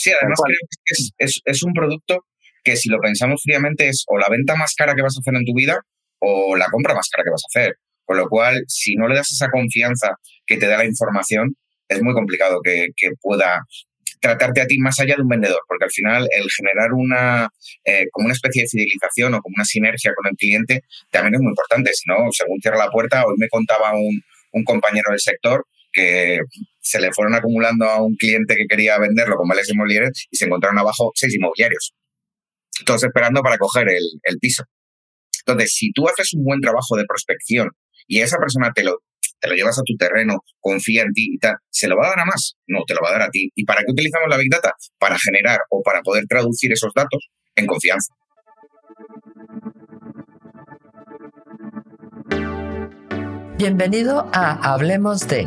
Sí, además creo que es, es, es un producto que si lo pensamos fríamente es o la venta más cara que vas a hacer en tu vida o la compra más cara que vas a hacer. Con lo cual, si no le das esa confianza que te da la información, es muy complicado que, que pueda tratarte a ti más allá de un vendedor, porque al final el generar una eh, como una especie de fidelización o como una sinergia con el cliente también es muy importante. Si no, según cierra la puerta, hoy me contaba un, un compañero del sector que se le fueron acumulando a un cliente que quería venderlo con vales inmobiliarios y se encontraron abajo seis inmobiliarios, todos esperando para coger el, el piso. Entonces, si tú haces un buen trabajo de prospección y esa persona te lo, te lo llevas a tu terreno, confía en ti y tal, ¿se lo va a dar a más? No, te lo va a dar a ti. ¿Y para qué utilizamos la Big Data? Para generar o para poder traducir esos datos en confianza. Bienvenido a Hablemos de,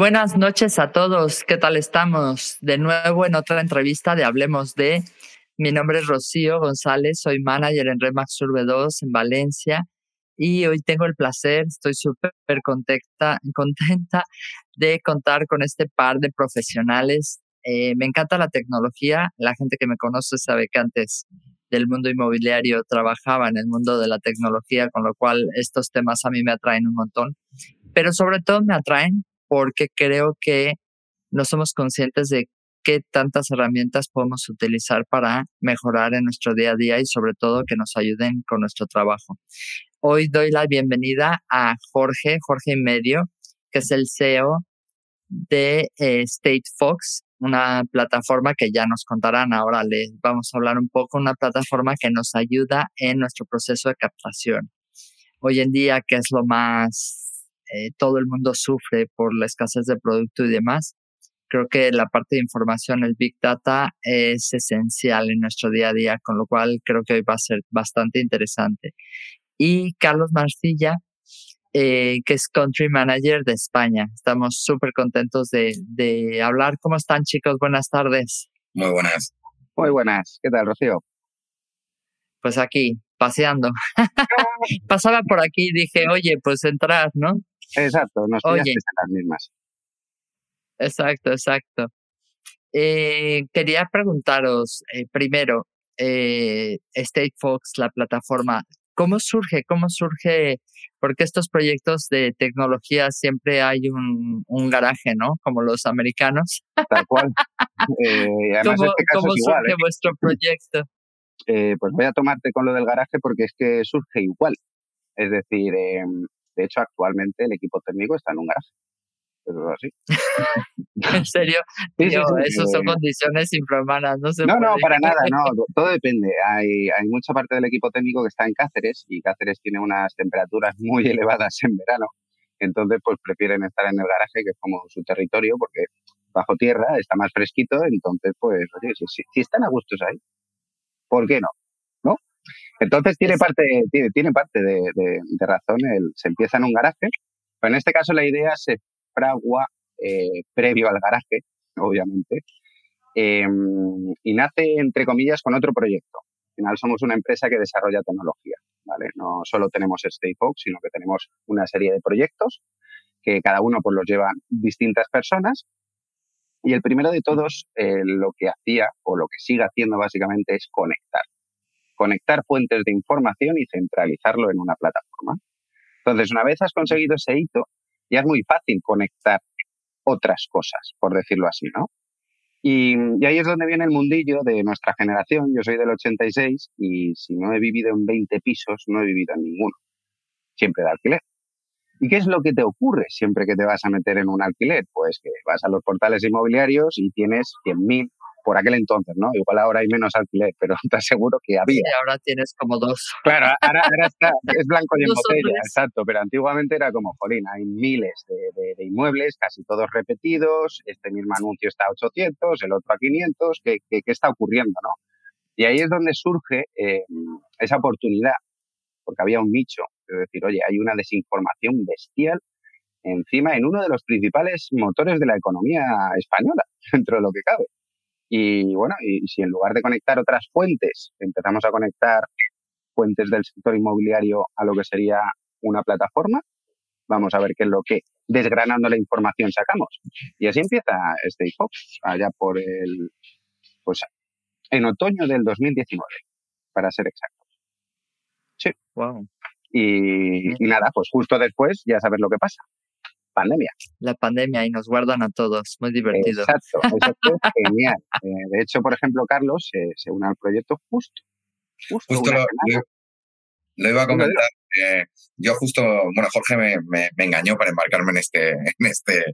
Buenas noches a todos, ¿qué tal estamos? De nuevo en otra entrevista de Hablemos de. Mi nombre es Rocío González, soy manager en Remax Urbe 2 en Valencia y hoy tengo el placer, estoy súper contenta, contenta de contar con este par de profesionales. Eh, me encanta la tecnología, la gente que me conoce sabe que antes del mundo inmobiliario trabajaba en el mundo de la tecnología, con lo cual estos temas a mí me atraen un montón, pero sobre todo me atraen porque creo que no somos conscientes de qué tantas herramientas podemos utilizar para mejorar en nuestro día a día y sobre todo que nos ayuden con nuestro trabajo. Hoy doy la bienvenida a Jorge, Jorge Medio, que es el CEO de eh, State Fox, una plataforma que ya nos contarán ahora, les vamos a hablar un poco, una plataforma que nos ayuda en nuestro proceso de captación. Hoy en día, que es lo más, eh, todo el mundo sufre por la escasez de producto y demás, creo que la parte de información, el Big Data, es esencial en nuestro día a día, con lo cual creo que hoy va a ser bastante interesante y Carlos Marcilla, eh, que es Country Manager de España. Estamos súper contentos de, de hablar. ¿Cómo están chicos? Buenas tardes. Muy buenas. Muy buenas. ¿Qué tal, Rocío? Pues aquí, paseando. Pasaba por aquí y dije, oye, pues entrar, ¿no? Exacto, nos oye. las mismas. Exacto, exacto. Eh, quería preguntaros eh, primero, eh, State Fox, la plataforma, ¿Cómo surge? ¿Cómo surge? Porque estos proyectos de tecnología siempre hay un, un garaje, ¿no? Como los americanos. Tal cual. Eh, además ¿Cómo, este caso ¿cómo es igual, surge ¿eh? vuestro proyecto? Eh, pues voy a tomarte con lo del garaje porque es que surge igual. Es decir, eh, de hecho, actualmente el equipo técnico está en un garaje. Eso es así. en serio, Sí, sí, Tío, sí, eso son condiciones infrahumanas, no se No, no, para nada, no. Todo depende. Hay, hay mucha parte del equipo técnico que está en Cáceres y Cáceres tiene unas temperaturas muy elevadas en verano. Entonces, pues prefieren estar en el garaje, que es como su territorio, porque bajo tierra está más fresquito. Entonces, pues, oye, si, si, si están a gustos ahí, ¿por qué? ¿No? Entonces tiene parte, tiene, tiene parte de, de- de razón. El, se empieza en un garaje, pero en este caso la idea se fragua eh, previo al garaje, obviamente, eh, y nace, entre comillas, con otro proyecto. Al final somos una empresa que desarrolla tecnología, ¿vale? No solo tenemos StayFox, sino que tenemos una serie de proyectos que cada uno pues los llevan distintas personas. Y el primero de todos, eh, lo que hacía o lo que sigue haciendo básicamente es conectar. Conectar fuentes de información y centralizarlo en una plataforma. Entonces, una vez has conseguido ese hito, ya es muy fácil conectar otras cosas, por decirlo así, ¿no? Y, ahí es donde viene el mundillo de nuestra generación. Yo soy del 86 y si no he vivido en 20 pisos, no he vivido en ninguno. Siempre de alquiler. ¿Y qué es lo que te ocurre siempre que te vas a meter en un alquiler? Pues que vas a los portales inmobiliarios y tienes 100.000 por aquel entonces, ¿no? Igual ahora hay menos alquiler, pero te aseguro que había. Sí, ahora tienes como dos. Claro, ahora, ahora está, es blanco y en botella, exacto, pero antiguamente era como, jolín, hay miles de, de- de inmuebles, casi todos repetidos, este mismo anuncio está a 800, el otro a 500, ¿qué, qué, qué está ocurriendo, no? Y ahí es donde surge eh, esa oportunidad, porque había un nicho, es decir, oye, hay una desinformación bestial encima en uno de los principales motores de la economía española, dentro de lo que cabe. Y bueno, y si en lugar de conectar otras fuentes, empezamos a conectar fuentes del sector inmobiliario a lo que sería una plataforma, vamos a ver qué es lo que, desgranando la información, sacamos. Y así empieza Stay Fox, allá por el, pues en otoño del 2019, para ser exactos. Sí. Wow. Y, y, nada, pues justo después ya sabes lo que pasa pandemia. La pandemia y nos guardan a todos, muy divertido. Exacto, eso fue genial. Eh, de hecho, por ejemplo, Carlos se une al proyecto justo. Justo, lo, iba a comentar. yo justo, bueno, Jorge me, me, engañó para embarcarme en este, en este,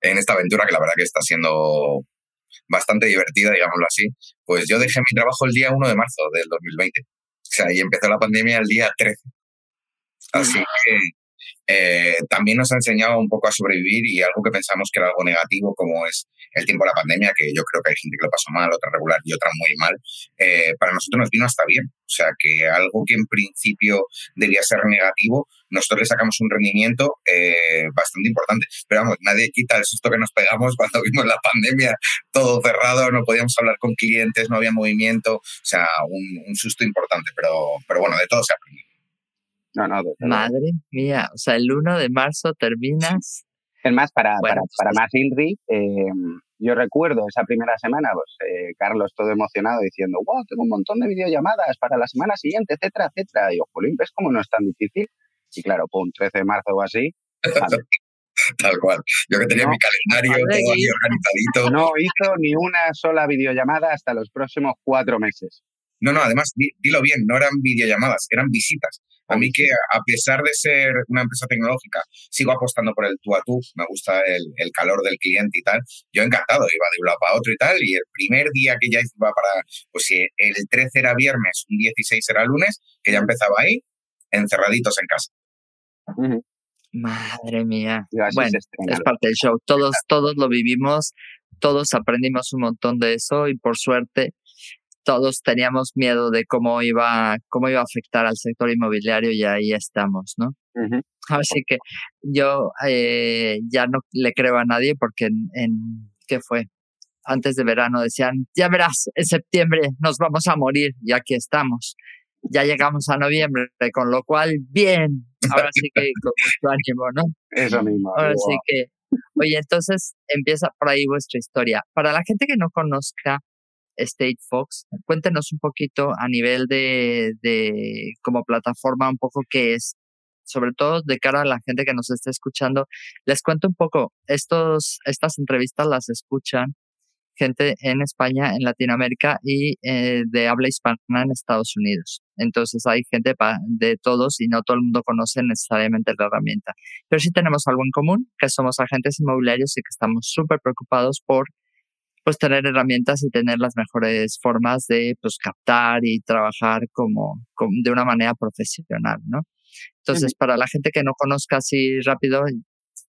en esta aventura que la verdad que está siendo bastante divertida, digámoslo así. Pues yo dejé mi trabajo el día 1 de marzo del 2020. O sea, y empezó la pandemia el día 13. Así que eh, también nos ha enseñado un poco a sobrevivir y algo que pensamos que era algo negativo, como es el tiempo de la pandemia, que yo creo que hay gente que lo pasó mal, otra regular y otra muy mal, eh, para nosotros nos vino hasta bien. O sea, que algo que en principio debía ser negativo, nosotros le sacamos un rendimiento eh, bastante importante. Pero vamos, nadie quita el susto que nos pegamos cuando vimos la pandemia, todo cerrado, no podíamos hablar con clientes, no había movimiento, o sea, un, un susto importante, pero, pero bueno, de todo se aprendido. No, no, Madre mía, o sea, el 1 de marzo terminas. Es más, para, para, pues para más Inri, eh, yo recuerdo esa primera semana, pues eh, Carlos todo emocionado diciendo, wow, tengo un montón de videollamadas para la semana siguiente, etcétera, etcétera. Y yo, Jolín, ¿ves cómo no es tan difícil? Y claro, pum, 13 de marzo o así. Tal cual. Yo que tenía mi calendario todo ahí organizadito. No hizo ni una sola videollamada hasta los próximos cuatro meses. No, no, además, dilo bien, no eran videollamadas, eran visitas. A mí que, a pesar de ser una empresa tecnológica, sigo apostando por el tú a tú, me gusta el, calor del cliente y tal. Yo encantado, iba de un lado para otro y tal, y el primer día que ya iba para, pues si el 13 era viernes, un 16 era lunes, que ya empezaba ahí, encerraditos en casa. Madre mía. Bueno, es parte del show. Todos, todos lo vivimos, todos aprendimos un montón de eso y por suerte todos teníamos miedo de cómo iba, cómo iba a afectar al sector inmobiliario y ahí estamos, ¿no? Así que yo eh, ya no le creo a nadie porque en, en, ¿qué fue? Antes de verano decían, ya verás, en septiembre nos vamos a morir y aquí estamos. Ya llegamos a noviembre, con lo cual, bien, ahora sí que con mucho ánimo, ¿no? Eso mismo. Ahora sí que, oye, entonces empieza por ahí vuestra historia. Para la gente que no conozca State Fox. Cuéntenos un poquito a nivel de, de como plataforma, un poco qué es, sobre todo de cara a la gente que nos está escuchando. Les cuento un poco, estos, estas entrevistas las escuchan gente en España, en Latinoamérica y eh, de habla hispana en Estados Unidos. Entonces hay gente de todos y no todo el mundo conoce necesariamente la herramienta. Pero sí tenemos algo en común, que somos agentes inmobiliarios y que estamos súper preocupados por pues tener herramientas y tener las mejores formas de pues captar y trabajar como, de una manera profesional, ¿no? Entonces, para la gente que no conozca así rápido,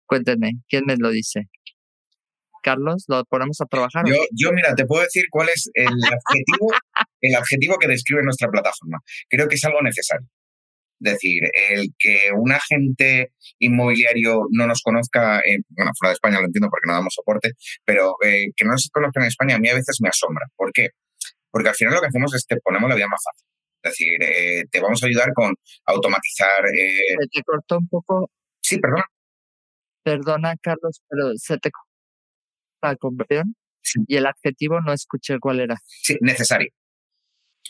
cuéntenme, ¿quién me lo dice? Carlos, ¿lo ponemos a trabajar? Yo, yo, mira, te puedo decir cuál es el adjetivo, el adjetivo que describe nuestra plataforma. Creo que es algo necesario decir, el que un agente inmobiliario no nos conozca, bueno, fuera de España lo entiendo porque no damos soporte, pero eh, que no nos conozca en España a mí a veces me asombra. ¿Por qué? Porque al final lo que hacemos es que ponemos la vida más fácil. Es decir, eh, te vamos a ayudar con automatizar. Eh... Se te cortó un poco. Sí, perdona. Perdona, Carlos, pero se te cortó la conversión y el adjetivo no escuché cuál era. Sí, necesario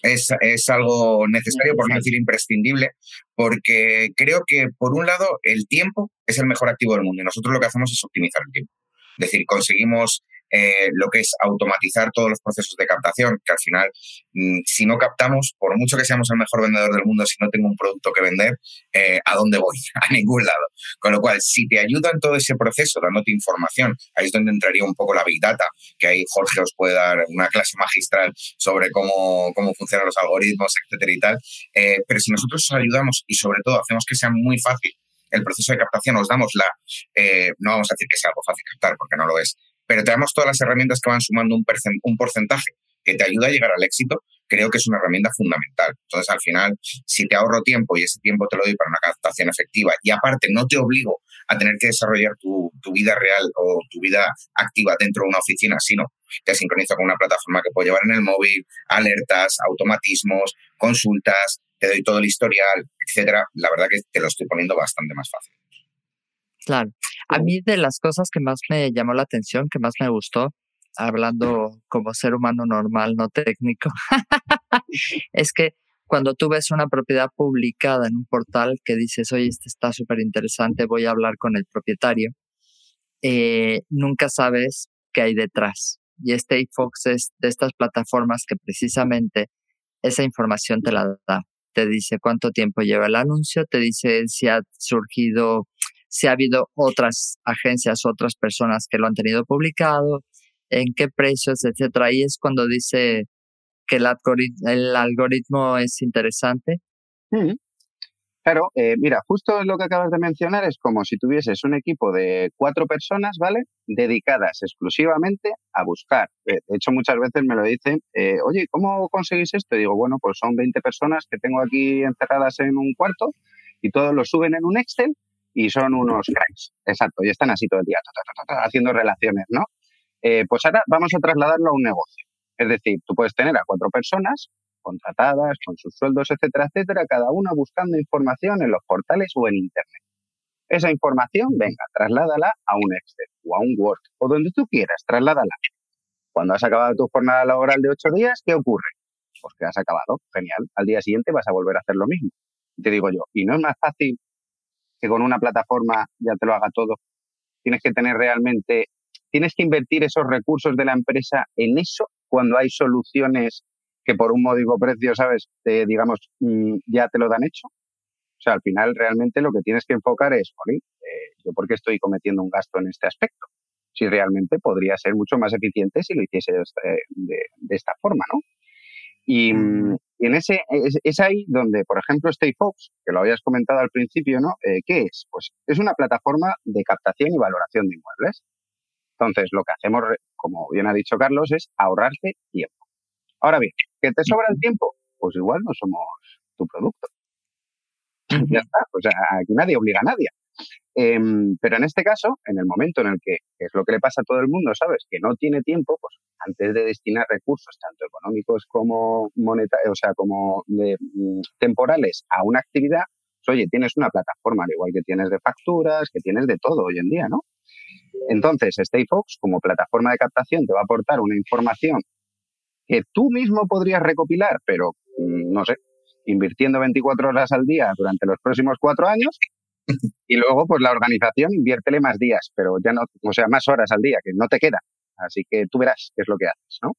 es, es algo necesario, por no decir imprescindible, porque creo que, por un lado, el tiempo es el mejor activo del mundo y nosotros lo que hacemos es optimizar el tiempo. Es decir, conseguimos eh, lo que es automatizar todos los procesos de captación, que al final, mm, si no captamos, por mucho que seamos el mejor vendedor del mundo, si no tengo un producto que vender, eh, ¿a dónde voy? A ningún lado. Con lo cual, si te ayuda en todo ese proceso, dándote información, ahí es donde entraría un poco la Big Data, que ahí Jorge os puede dar una clase magistral sobre cómo, cómo funcionan los algoritmos, etcétera y tal. Eh, pero si nosotros os ayudamos y sobre todo hacemos que sea muy fácil el proceso de captación, os damos la, no vamos a decir que sea algo fácil captar, porque no lo es, pero te damos todas las herramientas que van sumando un, porcentaje que te ayuda a llegar al éxito, creo que es una herramienta fundamental. Entonces, al final, si te ahorro tiempo y ese tiempo te lo doy para una captación efectiva y aparte no te obligo a tener que desarrollar tu, vida real o tu vida activa dentro de una oficina, sino te sincronizo con una plataforma que puedo llevar en el móvil, alertas, automatismos, consultas, te doy todo el historial, etcétera, la verdad que te lo estoy poniendo bastante más fácil. Claro. A mí de las cosas que más me llamó la atención, que más me gustó, hablando como ser humano normal, no técnico, es que cuando tú ves una propiedad publicada en un portal que dices, oye, este está súper interesante, voy a hablar con el propietario, eh, nunca sabes qué hay detrás. Y este Fox es de estas plataformas que precisamente esa información te la da. Te dice cuánto tiempo lleva el anuncio, te dice si ha surgido, si ha habido otras agencias, otras personas que lo han tenido publicado, en qué precios, etcétera. Ahí es cuando dice que el, algoritmo, es interesante. Mm. Claro, eh, mira, justo lo que acabas de mencionar es como si tuvieses un equipo de cuatro personas, ¿vale? Dedicadas exclusivamente a buscar. Eh, de hecho, muchas veces me lo dicen, eh, oye, ¿cómo conseguís esto? Y digo, bueno, pues son 20 personas que tengo aquí encerradas en un cuarto y todos lo suben en un Excel y son unos cracks. Exacto, y están así todo el día, haciendo relaciones, ¿no? pues ahora vamos a trasladarlo a un negocio. Es decir, tú puedes tener a cuatro personas contratadas, con sus sueldos, etcétera, etcétera, cada una buscando información en los portales o en Internet. Esa información, venga, trasládala a un Excel o a un Word o donde tú quieras, trasládala. Cuando has acabado tu jornada laboral de ocho días, ¿qué ocurre? Pues que has acabado, genial. Al día siguiente vas a volver a hacer lo mismo. te digo yo, ¿y no es más fácil que con una plataforma ya te lo haga todo? Tienes que tener realmente, tienes que invertir esos recursos de la empresa en eso cuando hay soluciones que por un módico precio, ¿sabes? digamos, mm, ya te lo dan hecho. O sea, al final realmente lo que tienes que enfocar es, eh, ¿yo por qué estoy cometiendo un gasto en este aspecto? Si realmente podría ser mucho más eficiente si lo hiciese de, esta forma, ¿no? Y, mm, en ese es, ahí donde, por ejemplo, Stay Fox, que lo habías comentado al principio, ¿no? Eh, ¿Qué es? Pues es una plataforma de captación y valoración de inmuebles. Entonces, lo que hacemos, como bien ha dicho Carlos, es ahorrarte tiempo. Ahora bien, ¿que te sobra el tiempo? Pues igual no somos tu producto. Ya está. O sea, aquí nadie obliga a nadie. Em, pero en este caso, en el momento en el que, es lo que le pasa a todo el mundo, ¿sabes? Que no tiene tiempo, pues antes de destinar recursos, tanto económicos como monetarios, o sea, como de, mm, temporales a una actividad, pues, oye, tienes una plataforma, al igual que tienes de facturas, que tienes de todo hoy en día, ¿no? Entonces, StayFox, como plataforma de captación, te va a aportar una información que tú mismo podrías recopilar, pero mm, no sé, invirtiendo 24 horas al día durante los próximos cuatro años. Y luego, pues la organización inviértele más días, pero ya no, o sea, más horas al día, que no te queda. Así que tú verás qué es lo que haces, ¿no?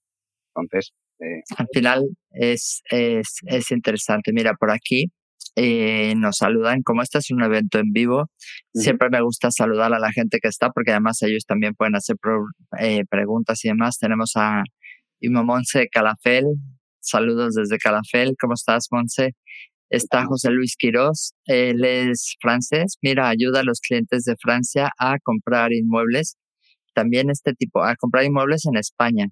Entonces. Eh, al final es, es, es interesante. Mira, por aquí eh, nos saludan. Como este es un evento en vivo, siempre me gusta saludar a la gente que está, porque además ellos también pueden hacer eh, preguntas y demás. Tenemos a Imo Monse Calafel. Saludos desde Calafel. ¿Cómo estás, Monse? Está José Luis Quirós. Él es francés. Mira, ayuda a los clientes de Francia a comprar inmuebles. También este tipo, a comprar inmuebles en España.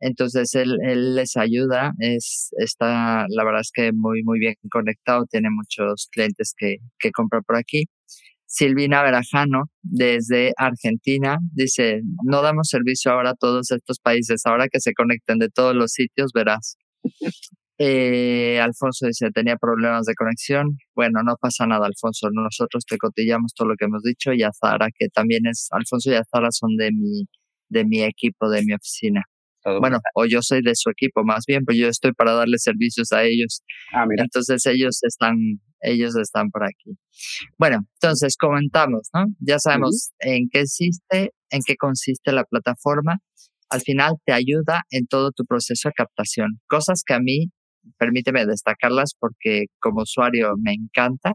Entonces él, él les ayuda, es, está, la verdad es que muy, muy bien conectado, tiene muchos clientes que, que compran por aquí. Silvina Verajano, desde Argentina, dice, no damos servicio ahora a todos estos países, ahora que se conecten de todos los sitios, verás. Eh, Alfonso dice, tenía problemas de conexión. Bueno, no pasa nada, Alfonso, nosotros te cotillamos todo lo que hemos dicho y Azara, que también es, Alfonso y Azara son de mi, de mi equipo, de mi oficina bueno, o yo soy de su equipo más bien, pues yo estoy para darle servicios a ellos. Ah, entonces ellos están, ellos están por aquí. Bueno, entonces comentamos, ¿no? Ya sabemos en qué existe, en qué consiste la plataforma. Al final te ayuda en todo tu proceso de captación. Cosas que a mí, permíteme destacarlas porque como usuario me encanta.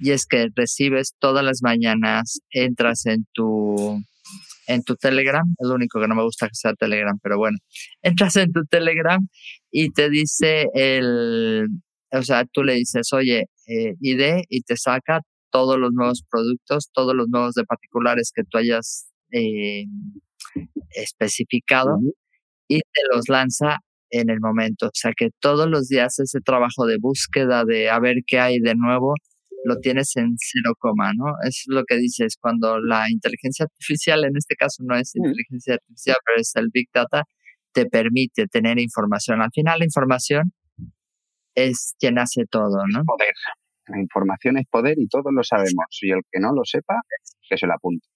Y es que recibes todas las mañanas, entras en tu en tu Telegram, es lo único que no me gusta que sea Telegram, pero bueno, entras en tu Telegram y te dice el, o sea, tú le dices, oye, eh, ID y te saca todos los nuevos productos, todos los nuevos de particulares que tú hayas eh, especificado y te los lanza en el momento. O sea que todos los días ese trabajo de búsqueda, de a ver qué hay de nuevo, lo tienes en cero coma, ¿no? Es lo que dices, cuando la inteligencia artificial, en este caso no es mm. inteligencia artificial, pero es el Big Data, te permite tener información. Al final la información es quien hace todo, ¿no? Poder. La información es poder y todos lo sabemos. Y el que no lo sepa, que se lo apunte.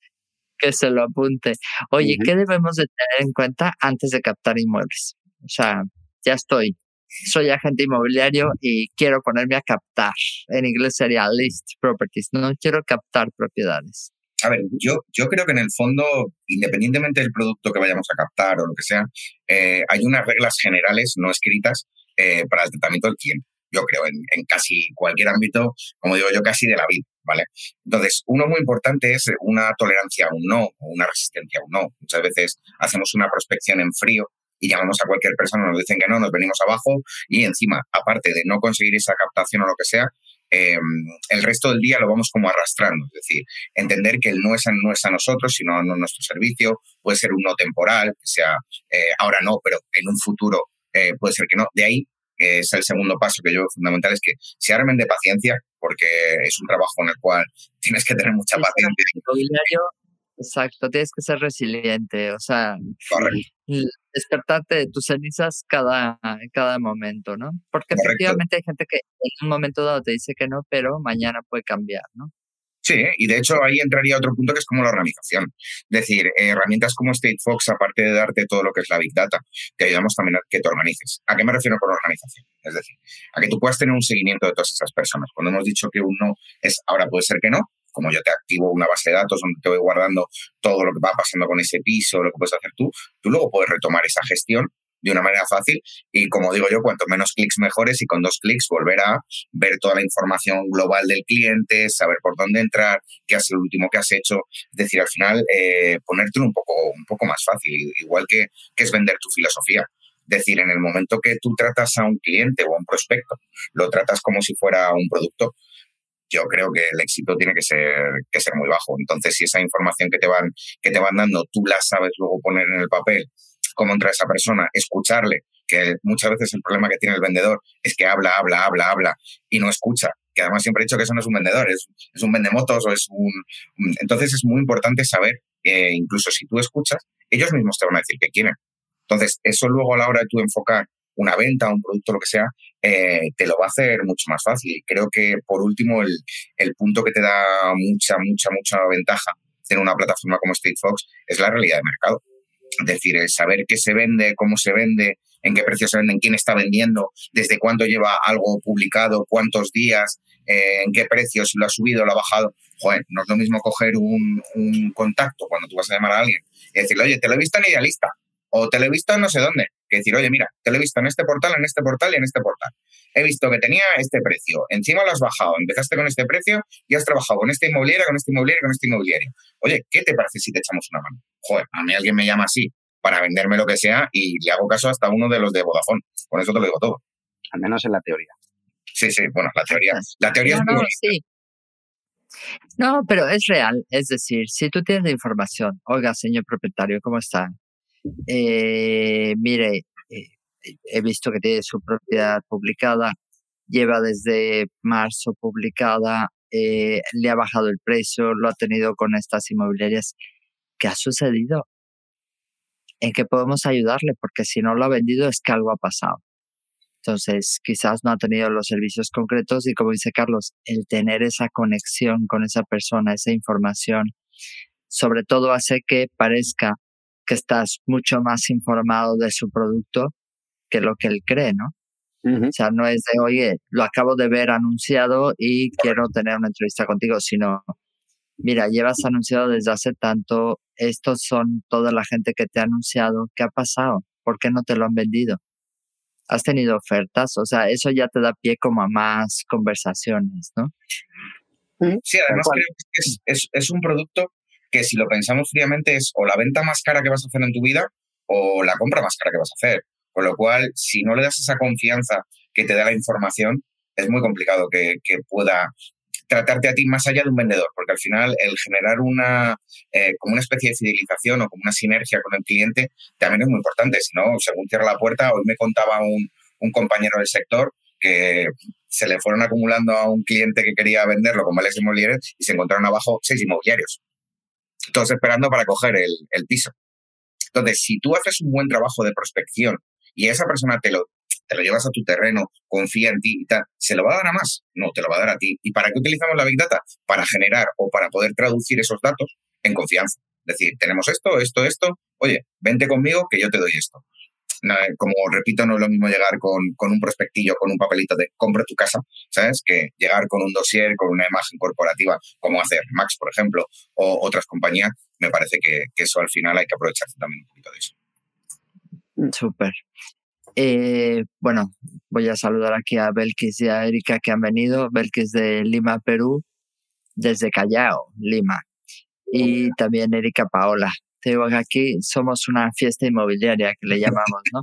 Que se lo apunte. Oye, ¿qué debemos de tener en cuenta antes de captar inmuebles? O sea, ya estoy, soy agente inmobiliario y quiero ponerme a captar. En inglés sería list properties, no quiero captar propiedades. A ver, yo, yo creo que en el fondo, independientemente del producto que vayamos a captar o lo que sea, eh, hay unas reglas generales no escritas eh, para el tratamiento del cliente. Yo creo, en, casi cualquier ámbito, como digo yo, casi de la vida, ¿vale? Entonces, uno muy importante es una tolerancia a un no o una resistencia a un no. Muchas veces hacemos una prospección en frío y llamamos a cualquier persona, nos dicen que no, nos venimos abajo y encima, aparte de no conseguir esa captación o lo que sea, em, el resto del día lo vamos como arrastrando. Es decir, entender que el no es a, no es a nosotros, sino a nuestro servicio, puede ser un no temporal, que sea eh, ahora no, pero en un futuro eh, puede ser que no. De ahí es el segundo paso que yo fundamental, es que se armen de paciencia, porque es un trabajo en el cual tienes que tener mucha paciencia. Exacto, tienes que ser resiliente, o sea, despertarte de tus cenizas cada, cada momento, ¿no? Porque efectivamente hay gente que en un momento dado te dice que no, pero mañana puede cambiar, ¿no? Sí, y de hecho ahí entraría otro punto que es como la organización. Es decir, herramientas como StateFox, aparte de darte todo lo que es la Big Data, te ayudamos también a que te organices. ¿A qué me refiero con organización? Es decir, a que tú puedas tener un seguimiento de todas esas personas. Cuando hemos dicho que uno es ahora puede ser que no, como yo te activo una base de datos donde te voy guardando todo lo que va pasando con ese piso, lo que puedes hacer tú, tú luego puedes retomar esa gestión de una manera fácil y como digo yo, cuanto menos clics mejores y con dos clics volver a ver toda la información global del cliente, saber por dónde entrar, qué es lo último que has hecho, es decir, al final eh, ponértelo un poco, un poco más fácil, igual que, que es vender tu filosofía. Es decir, en el momento que tú tratas a un cliente o a un prospecto, lo tratas como si fuera un producto, yo creo que el éxito tiene que ser, que ser muy bajo. Entonces, si esa información que te van, que te van dando, tú la sabes luego poner en el papel, cómo entra esa persona, escucharle, que muchas veces el problema que tiene el vendedor es que habla, habla, habla, habla y no escucha. Que además siempre he dicho que eso no es un vendedor, es, es un vendemotos o es un... Entonces es muy importante saber, incluso si tú escuchas, ellos mismos te van a decir qué quieren. Entonces, eso luego a la hora de tú enfocar una venta, un producto, lo que sea, eh, te lo va a hacer mucho más fácil. Creo que, por último, el, el, punto que te da mucha, mucha, mucha ventaja tener una plataforma como State Fox es la realidad de mercado. Es decir, el saber qué se vende, cómo se vende, en qué precio se vende, en quién está vendiendo, desde cuándo lleva algo publicado, cuántos días, eh, en qué precio, si lo ha subido lo ha bajado. Joder, no es lo mismo coger un, un contacto cuando tú vas a llamar a alguien y decirle, oye, te lo he visto en Idealista o te lo he visto en no sé dónde que decir, oye, mira, te lo he visto en este portal, en este portal y en este portal. He visto que tenía este precio, encima lo has bajado, empezaste con este precio y has trabajado con esta inmobiliaria, con este inmobiliario, con este inmobiliario. Oye, ¿qué te parece si te echamos una mano? Joder, a mí alguien me llama así para venderme lo que sea y le hago caso hasta uno de los de Vodafone. Con eso te lo digo todo. Al menos en la teoría. Sí, sí, bueno, la teoría. La teoría no, es no, sí. No, pero es real. Es decir, si tú tienes información, oiga, señor propietario, ¿cómo está? Eh, mire, eh, he visto que tiene su propiedad publicada, lleva desde marzo publicada, eh, le ha bajado el precio, lo ha tenido con estas inmobiliarias. ¿Qué ha sucedido? ¿En qué podemos ayudarle? Porque si no lo ha vendido es que algo ha pasado. Entonces, quizás no ha tenido los servicios concretos y como dice Carlos, el tener esa conexión con esa persona, esa información, sobre todo hace que parezca que estás mucho más informado de su producto que lo que él cree, ¿no? O sea, no es de, oye, lo acabo de ver anunciado y quiero tener una entrevista contigo, sino, mira, llevas anunciado desde hace tanto, estos son toda la gente que te ha anunciado, ¿qué ha pasado? ¿Por qué no te lo han vendido? ¿Has tenido ofertas? O sea, eso ya te da pie como a más conversaciones, ¿no? Sí, además creo que es, es, es un producto que si lo pensamos fríamente es o la venta más cara que vas a hacer en tu vida o la compra más cara que vas a hacer. Con lo cual, si no le das esa confianza que te da la información, es muy complicado que, pueda tratarte a ti más allá de un vendedor, porque al final el generar una, eh, como una especie de fidelización o como una sinergia con el cliente también es muy importante. Si no, según cierra la puerta, hoy me contaba un, un compañero del sector que se le fueron acumulando a un cliente que quería venderlo con vales inmobiliarios y se encontraron abajo seis inmobiliarios, todos esperando para coger el, el piso. Entonces, si tú haces un buen trabajo de prospección y esa persona te lo, te lo llevas a tu terreno, confía en ti y tal, ¿se lo va a dar a más? No, te lo va a dar a ti. ¿Y para qué utilizamos la Big Data? Para generar o para poder traducir esos datos en confianza. Es decir, tenemos esto, esto, esto, oye, vente conmigo que yo te doy esto. Como repito, no es lo mismo llegar con, con, un prospectillo, con un papelito de compra tu casa, ¿sabes? Que llegar con un dossier, con una imagen corporativa, como hace Max, por ejemplo, o otras compañías. Me parece que, que eso al final hay que aprovecharse también un poquito de eso. Súper. Eh, bueno, voy a saludar aquí a Belkis y a Erika que han venido. Belkis de Lima, Perú, desde Callao, Lima. Y también Erika Paola. Te digo que aquí somos una fiesta inmobiliaria que le llamamos, ¿no?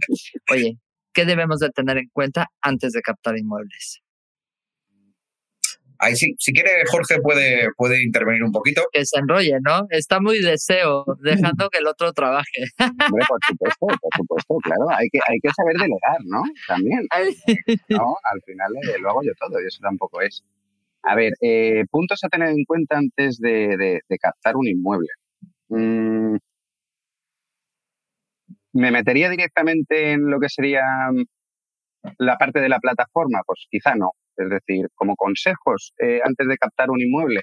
Oye, ¿qué debemos de tener en cuenta antes de captar inmuebles? Ahí sí, si quiere Jorge puede, puede intervenir un poquito. Que se enrolle, ¿no? Está muy deseo, dejando que el otro trabaje. Hombre, por supuesto, por supuesto, claro. Hay que, hay que saber delegar, ¿no? También. No, al final eh, lo hago yo todo y eso tampoco es. A ver, eh, puntos a tener en cuenta antes de, de, captar un inmueble. Mm, ¿Me metería directamente en lo que sería la parte de la plataforma? Pues quizá no. Es decir, como consejos eh, antes de captar un inmueble.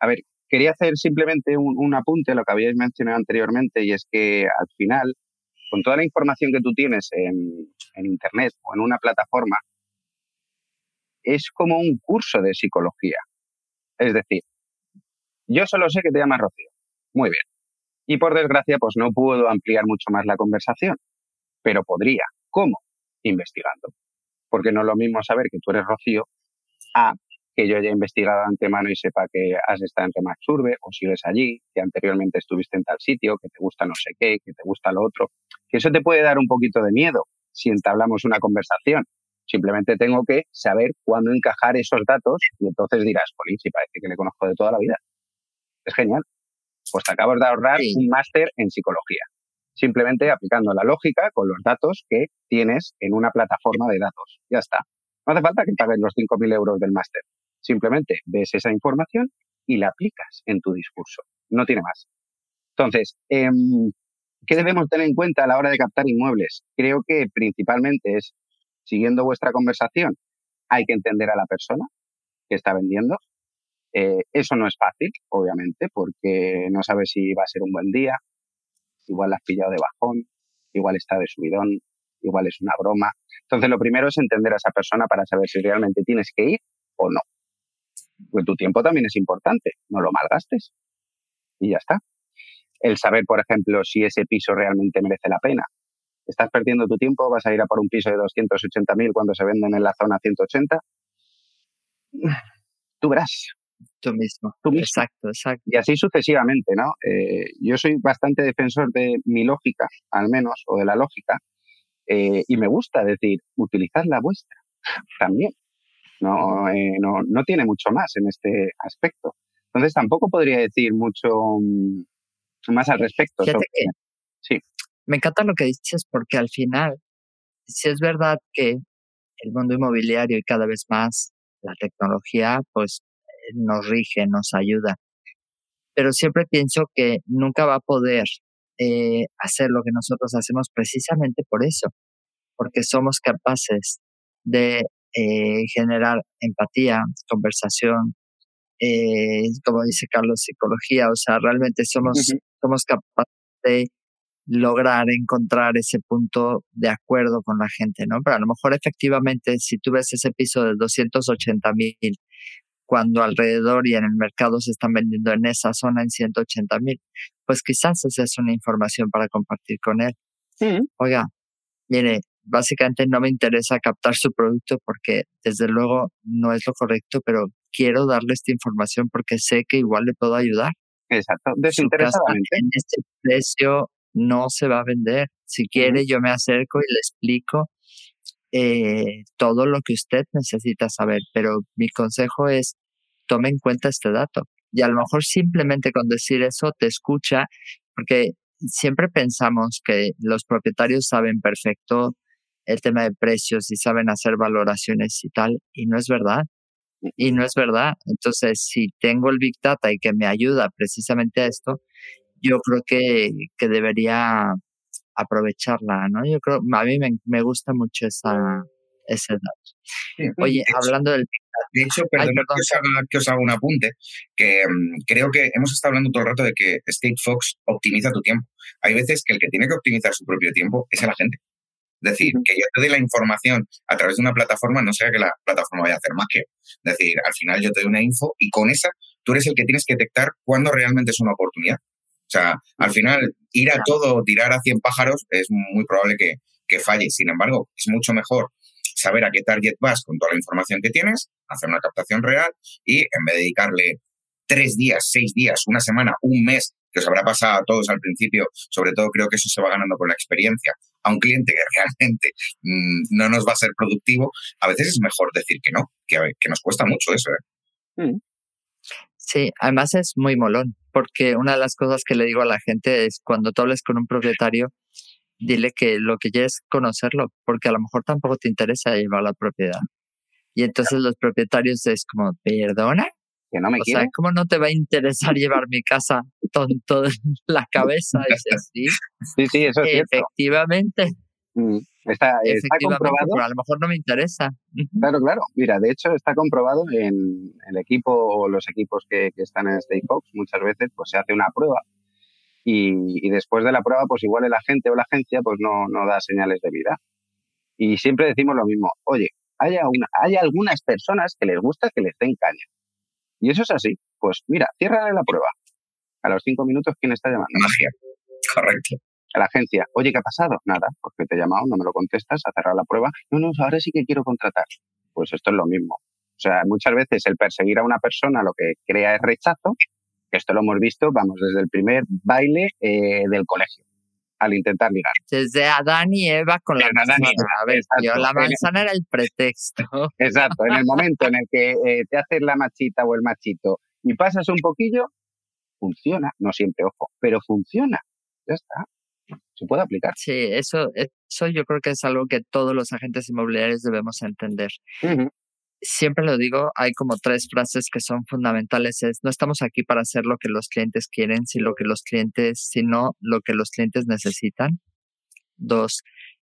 A ver, quería hacer simplemente un, apunte a lo que habíais mencionado anteriormente y es que al final, con toda la información que tú tienes en, en Internet o en una plataforma, es como un curso de psicología. Es decir, yo solo sé que te llamas Rocío. Muy bien. Y por desgracia, pues no puedo ampliar mucho más la conversación. Pero podría. ¿Cómo? Investigando porque no es lo mismo saber que tú eres Rocío a que yo haya investigado antemano y sepa que has estado en Remax Urbe o sigues allí, que anteriormente estuviste en tal sitio, que te gusta no sé qué, que te gusta lo otro. Que eso te puede dar un poquito de miedo si entablamos una conversación. Simplemente tengo que saber cuándo encajar esos datos y entonces dirás, Polín, si parece que le conozco de toda la vida. Es genial. Pues te acabas de ahorrar un máster en psicología simplemente aplicando la lógica con los datos que tienes en una plataforma de datos. Ya está. No hace falta que pagues los 5.000 euros del máster. Simplemente ves esa información y la aplicas en tu discurso. No tiene más. Entonces, em, ¿qué debemos tener en cuenta a la hora de captar inmuebles? Creo que principalmente es, siguiendo vuestra conversación, hay que entender a la persona que está vendiendo. Eh, eso no es fácil, obviamente, porque no sabes si va a ser un buen día, igual la has pillado de bajón, igual está de subidón, igual es una broma. Entonces, lo primero es entender a esa persona para saber si realmente tienes que ir o no. Pues tu tiempo también es importante, no lo malgastes. Y ya está. El saber, por ejemplo, si ese piso realmente merece la pena. ¿Estás perdiendo tu tiempo? ¿Vas a ir a por un piso de 280.000 cuando se venden en la zona 180? Tú verás. Tú mismo. Tú mismo. Exacto, exacto. Y así sucesivamente, ¿no? Eh, yo soy bastante defensor de mi lógica, al menos, o de la lógica, eh, y me gusta decir, utilizad la vuestra también. No, eh, no, no tiene mucho más en este aspecto. Entonces tampoco podría decir mucho mm, más al respecto. sí. Me encanta lo que dices porque al final, si es verdad que el mundo inmobiliario y cada vez más la tecnología, pues nos rige, nos ayuda. Pero siempre pienso que nunca va a poder eh, hacer lo que nosotros hacemos precisamente por eso, porque somos capaces de eh, generar empatía, conversación, eh, como dice Carlos, psicología, o sea, realmente somos, somos capaces de lograr encontrar ese punto de acuerdo con la gente, ¿no? Pero a lo mejor efectivamente, si tú ves ese piso de 280 mil cuando alrededor y en el mercado se están vendiendo en esa zona en 180 mil, pues quizás esa es una información para compartir con él. Oiga, mire, básicamente no me interesa captar su producto porque desde luego no es lo correcto, pero quiero darle esta información porque sé que igual le puedo ayudar. Exacto, desinteresadamente. En este precio no se va a vender. Si quiere, yo me acerco y le explico eh, todo lo que usted necesita saber, pero mi consejo es tome en cuenta este dato. Y a lo mejor simplemente con decir eso te escucha, porque siempre pensamos que los propietarios saben perfecto el tema de precios y saben hacer valoraciones y tal, y no es verdad. Y no es verdad. Entonces, si tengo el Big Data y que me ayuda precisamente a esto, yo creo que, que debería aprovecharla, ¿no? Yo creo, a mí me, me gusta mucho esa, ese dato. Oye, hablando del De hecho, perdón, que, os haga, que, os haga, un apunte, que um, creo que hemos estado hablando todo el rato de que State Fox optimiza tu tiempo. Hay veces que el que tiene que optimizar su propio tiempo es la gente. Es decir, que yo te dé la información a través de una plataforma, no sea que la plataforma vaya a hacer magia. Es decir, al final yo te doy una info y con esa tú eres el que tienes que detectar cuándo realmente es una oportunidad. O sea, al final, ir a todo, tirar a 100 pájaros, es muy probable que, que falle. Sin embargo, es mucho mejor saber a qué target vas con toda la información que tienes, hacer una captación real y en vez de dedicarle tres días, seis días, una semana, un mes, que os habrá pasado a todos al principio, sobre todo creo que eso se va ganando con la experiencia, a un cliente que realmente mm, no nos va a ser productivo, a veces es mejor decir que no, que, que nos cuesta mucho eso. ¿eh? Mm. Sí, además es muy molón, porque una de las cosas que le digo a la gente es cuando tú hables con un propietario, dile que lo que quieres es conocerlo, porque a lo mejor tampoco te interesa llevar la propiedad. Y entonces los propietarios es como, ¿perdona? Que no me o sea, ¿cómo no te va a interesar llevar mi casa tonto en la cabeza? sí. Sí, sí, eso es Efectivamente. Mm, está, está comprobado. a lo mejor no me interesa. Claro, claro. Mira, de hecho está comprobado en el equipo o los equipos que, que están en Fox, muchas veces pues se hace una prueba y, después de la prueba, pues igual el agente o la agencia pues no, no da señales de vida. Y siempre decimos lo mismo, oye, hay, una, hay algunas personas que les gusta que les den caña. Y eso es así. Pues mira, cierra la prueba. A los cinco minutos, ¿quién está llamando? Magia. Correcto. A la agencia, oye, ¿qué ha pasado? Nada, porque te he llamado, no me lo contestas, a cerrar la prueba. No, no, ahora sí que quiero contratar. Pues esto es lo mismo. O sea, muchas veces el perseguir a una persona lo que crea es rechazo esto lo hemos visto, vamos, desde el primer baile eh, del colegio, al intentar ligar. Desde Adán y Eva con la manzana. A ver, la manzana era el pretexto. Exacto, en el momento en el que eh, te haces la machita o el machito y pasas un poquillo, funciona, no siempre, ojo, pero funciona. Ya está. Se puede aplicar. Sí, eso, eso yo creo que es algo que todos los agentes inmobiliarios debemos entender siempre lo digo, hay como tres frases que son fundamentales. Es, no estamos aquí para hacer lo que los clientes quieren, sino lo que los clientes, sino lo que los clientes necesitan. Dos,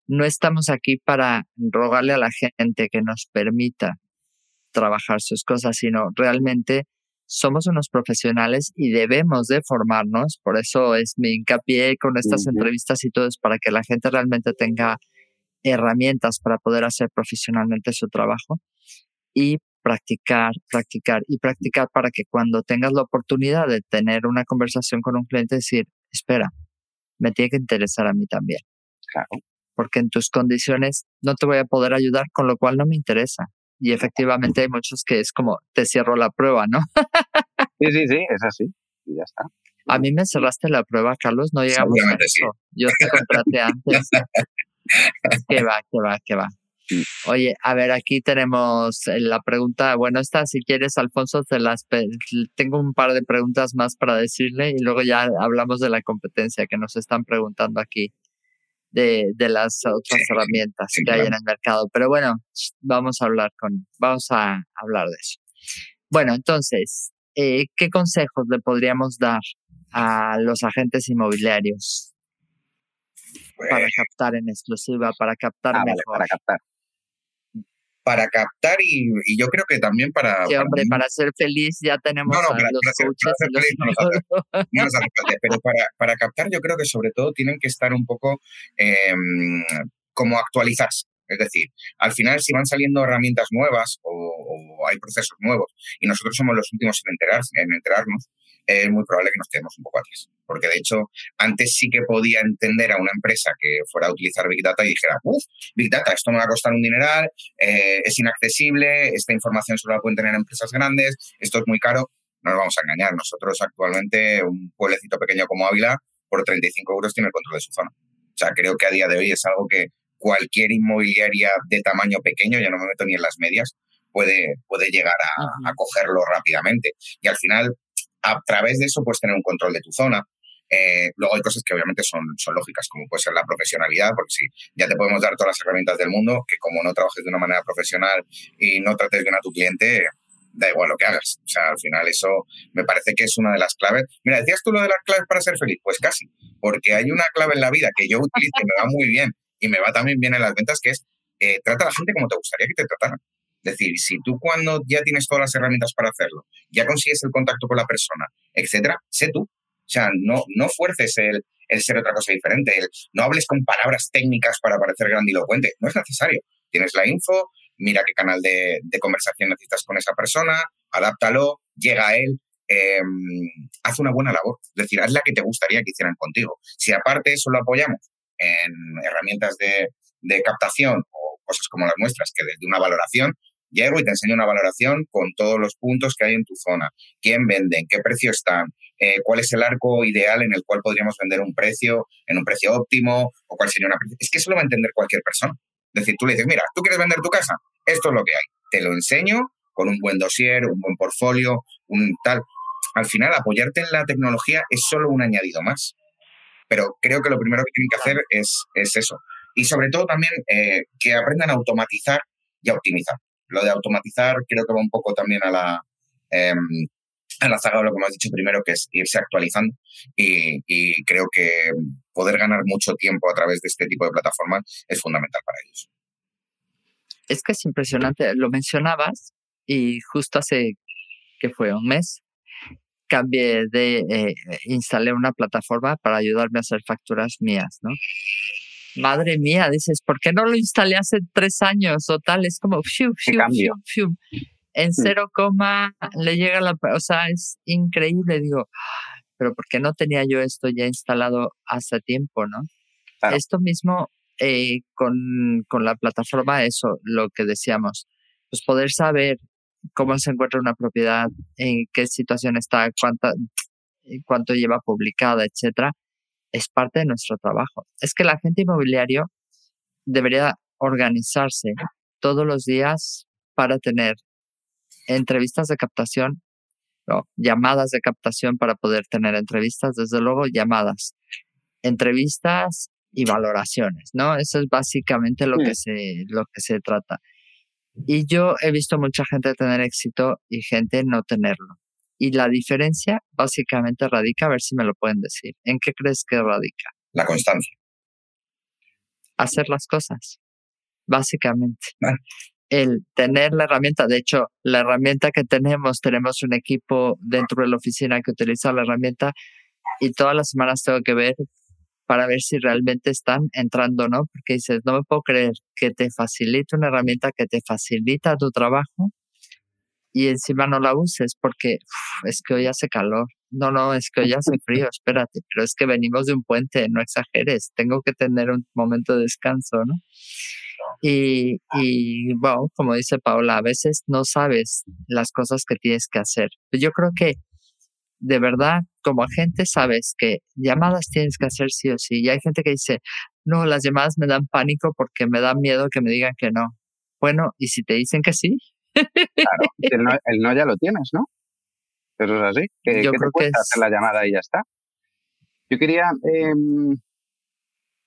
no estamos aquí para rogarle a la gente que nos permita trabajar sus cosas, sino realmente somos unos profesionales y debemos de formarnos. Por eso es mi hincapié con estas entrevistas y todo es para que la gente realmente tenga herramientas para poder hacer profesionalmente su trabajo y practicar, practicar y practicar para que cuando tengas la oportunidad de tener una conversación con un cliente, decir, espera, me tiene que interesar a mí también. Claro. Porque en tus condiciones no te voy a poder ayudar, con lo cual no me interesa. Y efectivamente hay muchos que es como, te cierro la prueba, ¿no? sí, sí, sí, es así. Y ya está. A mí me cerraste la prueba, Carlos, no llegamos a eso. Yo te contraté antes. que va, que va, que va. Oye, a ver, aquí tenemos eh, la pregunta, bueno, esta si quieres, Alfonso, te las tengo un par de preguntas más para decirle y luego ya hablamos de la competencia que nos están preguntando aquí de, de las otras herramientas que hay en el mercado. Pero bueno, vamos a hablar con, vamos a hablar de eso. Bueno, entonces, eh, ¿qué consejos le podríamos dar a los agentes inmobiliarios para pues captar en exclusiva, para captar ah, mejor? para captar para captar y, yo creo que también para... Sí, hombre, para, ser feliz ya tenemos a los coaches pero para, para, captar yo creo que sobre todo tienen que estar un poco em, como actualizarse. Es decir, al final si van saliendo herramientas nuevas o, hay procesos nuevos y nosotros somos los últimos en, en enterarnos, es muy probable que nos quedemos un poco atrás. Porque de hecho, antes sí que podía entender a una empresa que fuera a utilizar Big Data y dijera, uff, Big Data, esto me va a costar un dineral, eh, es inaccesible, esta información solo la pueden tener empresas grandes, esto es muy caro. No nos vamos a engañar. Nosotros actualmente, un pueblecito pequeño como Ávila, por 35 euros tiene el control de su zona. O sea, creo que a día de hoy es algo que cualquier inmobiliaria de tamaño pequeño, ya no me meto ni en las medias, puede, puede llegar a, cogerlo rápidamente. Y al final, a través de eso puedes tener un control de tu zona. Eh, luego hay cosas que obviamente son, son lógicas, como puede ser la profesionalidad, porque si ya te podemos dar todas las herramientas del mundo, que como no trabajes de una manera profesional y no trates bien a tu cliente, da igual lo que hagas. O sea, al final eso me parece que es una de las claves. Mira, decías tú lo de las claves para ser feliz, pues casi, porque hay una clave en la vida que yo utilizo y me va muy bien y me va también bien en las ventas, que es eh, trata a la gente como te gustaría que te trataran. Es decir, si tú cuando ya tienes todas las herramientas para hacerlo, ya consigues el contacto con la persona, etcétera, sé tú. O sea, no, no fuerces el, el ser otra cosa diferente, no hables con palabras técnicas para parecer grandilocuente. No es necesario. Tienes la info, mira qué canal de, conversación necesitas con esa persona, adáptalo, llega a él, em, haz una buena labor. Es decir, haz la que te gustaría que hicieran contigo. Si aparte eso lo apoyamos en herramientas de, captación o cosas como las nuestras, que desde una valoración, llego y te enseño una valoración con todos los puntos que hay en tu zona, quién vende, en qué precio están, eh, cuál es el arco ideal en el cual podríamos vender un precio en un precio óptimo o cuál sería una... Es que eso lo va a entender cualquier persona. Es decir, tú le dices, mira, ¿tú quieres vender tu casa? Esto es lo que hay. Te lo enseño con un buen dossier, un buen portfolio, un tal. Al final, apoyarte en la tecnología es solo un añadido más. Pero creo que lo primero que tienen que hacer es, es eso. Y sobre todo también eh, que aprendan a automatizar y a optimizar. Lo de automatizar creo que va un poco también a la, em, a la saga de lo que me has dicho primero, que es irse actualizando. Y, y creo que poder ganar mucho tiempo a través de este tipo de plataformas es fundamental para ellos. Es que es impresionante, lo mencionabas y justo hace que fue un mes cambié de, eh, instalé una plataforma para ayudarme a hacer facturas mías, ¿no? Madre mía, dices, ¿por qué no lo instalé hace tres años o tal? Es como, fiu, fiu, fiu, fiu. En cero coma le llega la, o sea, es increíble, digo, pero ¿por qué no tenía yo esto ya instalado hace tiempo, no? Esto mismo eh, con, con la plataforma, eso, lo que decíamos, pues poder saber cómo se encuentra una propiedad, en qué situación está, cuánta, cuánto lleva publicada, etcétera, es parte de nuestro trabajo. Es que el agente inmobiliario debería organizarse todos los días para tener entrevistas de captación llamadas de captación para poder tener entrevistas, desde luego llamadas, entrevistas y valoraciones, ¿no? Eso es básicamente lo, que, se, lo que se trata. Y yo he visto mucha gente tener éxito y gente no tenerlo. Y la diferencia básicamente radica, a ver si me lo pueden decir, ¿en qué crees que radica? La constancia. Hacer las cosas, básicamente el tener la herramienta, de hecho, la herramienta que tenemos, tenemos un equipo dentro de la oficina que utiliza la herramienta y todas las semanas tengo que ver para ver si realmente están entrando no, porque dices, no me puedo creer que te facilite una herramienta que te facilita tu trabajo y encima no la uses porque es que hoy hace calor. No, no, es que hoy hace frío, espérate, pero es que venimos de un puente, no exageres, tengo que tener un momento de descanso, ¿no? Y, y bueno, como dice Paula, a veces no sabes las cosas que tienes que hacer. Yo creo que de verdad, como agente, sabes que llamadas tienes que hacer sí o sí. Y hay gente que dice, no, las llamadas me dan pánico porque me da miedo que me digan que no. Bueno, ¿y si te dicen que sí? Claro, el no, ya lo tienes, ¿no? Eso es así. Que, Yo creo que es... hacer la llamada y ya está. Yo quería em,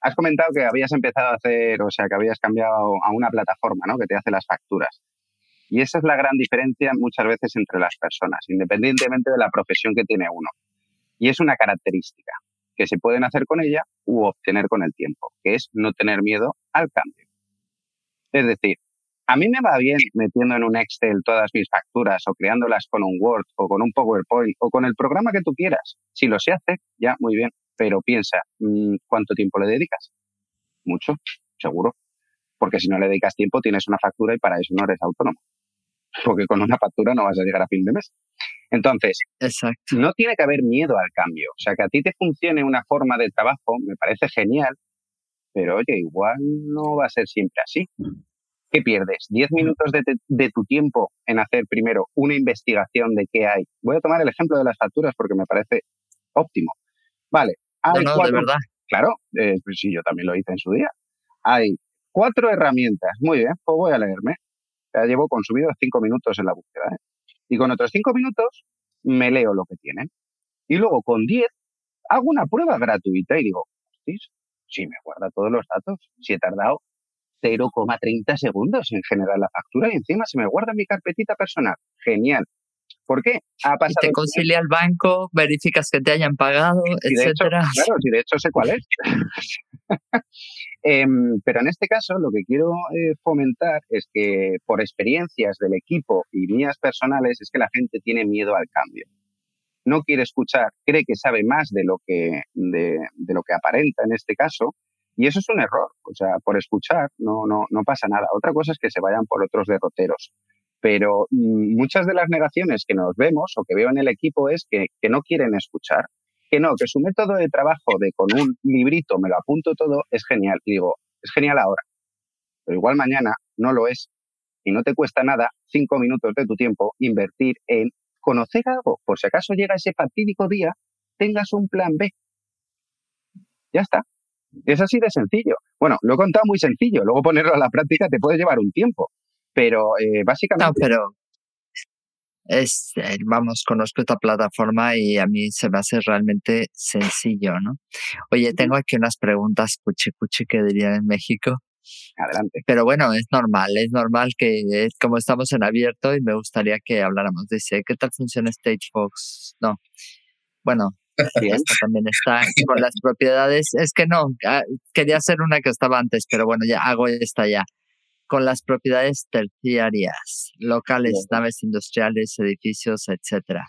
Has comentado que habías empezado a hacer, o sea, que habías cambiado a una plataforma, ¿no? Que te hace las facturas. Y esa es la gran diferencia muchas veces entre las personas, independientemente de la profesión que tiene uno. Y es una característica que se pueden hacer con ella u obtener con el tiempo, que es no tener miedo al cambio. Es decir, a mí me va bien metiendo en un Excel todas mis facturas o creándolas con un Word o con un PowerPoint o con el programa que tú quieras. Si lo sé hacer, ya muy bien. Pero piensa, mm, ¿cuánto tiempo le dedicas? Mucho, seguro. Porque si no le dedicas tiempo, tienes una factura y para eso no eres autónomo. Porque con una factura no vas a llegar a fin de mes. Entonces, no tiene que haber miedo al cambio. O sea, que a ti te funcione una forma de trabajo, me parece genial, pero oye, igual no va a ser siempre así. ¿Qué pierdes? ¿Diez minutos de, de, tu tiempo en hacer primero una investigación de qué hay? Voy a tomar el ejemplo de las facturas porque me parece óptimo. Vale, no, de verdad. Claro, eh, pues sí, yo también lo hice en su día. Hay cuatro herramientas. Muy bien, pues voy a leerme. Ya llevo consumido cinco minutos en la búsqueda. ¿eh? Y con otros cinco minutos me leo lo que tienen. Y luego con diez hago una prueba gratuita y digo, si me guarda todos los datos, si he tardado 0,30 segundos en generar la factura y encima se me guarda mi carpetita personal. Genial. ¿Por qué? Ha pasado y te concilia el banco, verificas que te hayan pagado, etcétera. claro, si de hecho sé cuál es. Em, pero en este caso lo que quiero eh, fomentar es que por experiencias del equipo y mías personales es que la gente tiene miedo al cambio. No quiere escuchar, cree que sabe más de lo que, de, de lo que aparenta en este caso y eso es un error. O sea, por escuchar no, no, no pasa nada. Otra cosa es que se vayan por otros derroteros. Pero mm, muchas de las negaciones que nos vemos o que veo en el equipo es que, que no quieren escuchar. Que no, que su método de trabajo de con un librito me lo apunto todo es genial. Y digo, es genial ahora. Pero igual mañana no lo es. Y no te cuesta nada, cinco minutos de tu tiempo, invertir en conocer algo. Por si acaso llega ese fatídico día, tengas un plan B. Ya está. Es así de sencillo. Bueno, lo he contado muy sencillo, luego ponerlo a la práctica te puede llevar un tiempo, pero eh, básicamente... No, pero es, eh, vamos, conozco esta plataforma y a mí se me hace realmente sencillo, ¿no? Oye, tengo aquí unas preguntas cuchi cuchi que dirían en México. Adelante. Pero bueno, es normal, es normal que es como estamos en abierto y me gustaría que habláramos. Dice, ¿qué tal funciona StageFox? No. Bueno, esta también está con las propiedades. Es que no, ah, quería hacer una que estaba antes, pero bueno, ya hago esta ya. Con las propiedades terciarias, locales, naves industriales, edificios, etcétera.